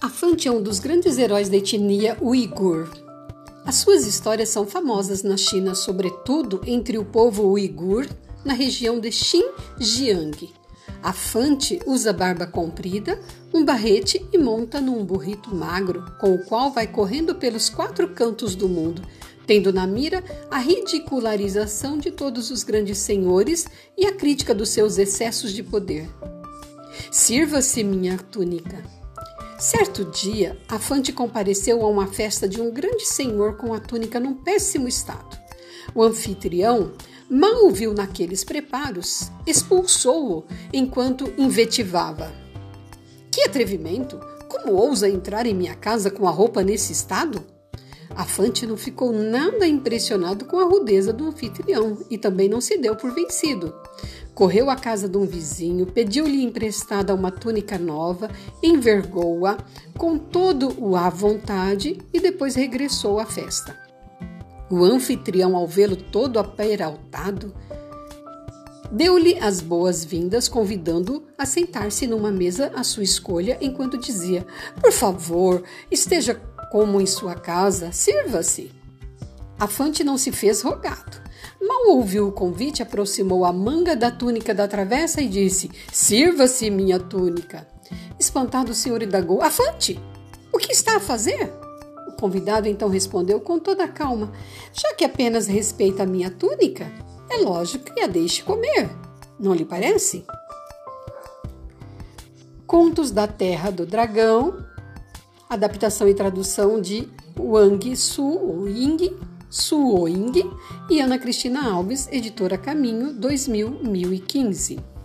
Afante é um dos grandes heróis da etnia uigur. As suas histórias são famosas na China, sobretudo entre o povo uigur, na região de Xinjiang. Afante usa barba comprida, um barrete e monta num burrito magro, com o qual vai correndo pelos quatro cantos do mundo, tendo na mira a ridicularização de todos os grandes senhores e a crítica dos seus excessos de poder. Sirva-se minha túnica. Certo dia, a Fante compareceu a uma festa de um grande senhor com a túnica num péssimo estado. O anfitrião, mal o viu naqueles preparos, expulsou-o enquanto invetivava. Que atrevimento! Como ousa entrar em minha casa com a roupa nesse estado? A Fante não ficou nada impressionado com a rudeza do anfitrião e também não se deu por vencido. Correu à casa de um vizinho, pediu-lhe emprestada uma túnica nova, envergou-a com todo o à vontade e depois regressou à festa. O anfitrião, ao vê-lo todo aperaltado, deu-lhe as boas-vindas, convidando-o a sentar-se numa mesa à sua escolha, enquanto dizia: Por favor, esteja como em sua casa, sirva-se. A não se fez rogado. Mal ouviu o convite, aproximou a manga da túnica da travessa e disse: Sirva-se, minha túnica. Espantado, o senhor indagou: Afante, o que está a fazer? O convidado então respondeu com toda a calma: Já que apenas respeita a minha túnica, é lógico que a deixe comer. Não lhe parece? Contos da Terra do Dragão, adaptação e tradução de Wang Su Ying Suoing e Ana Cristina Alves, editora Caminho 2015.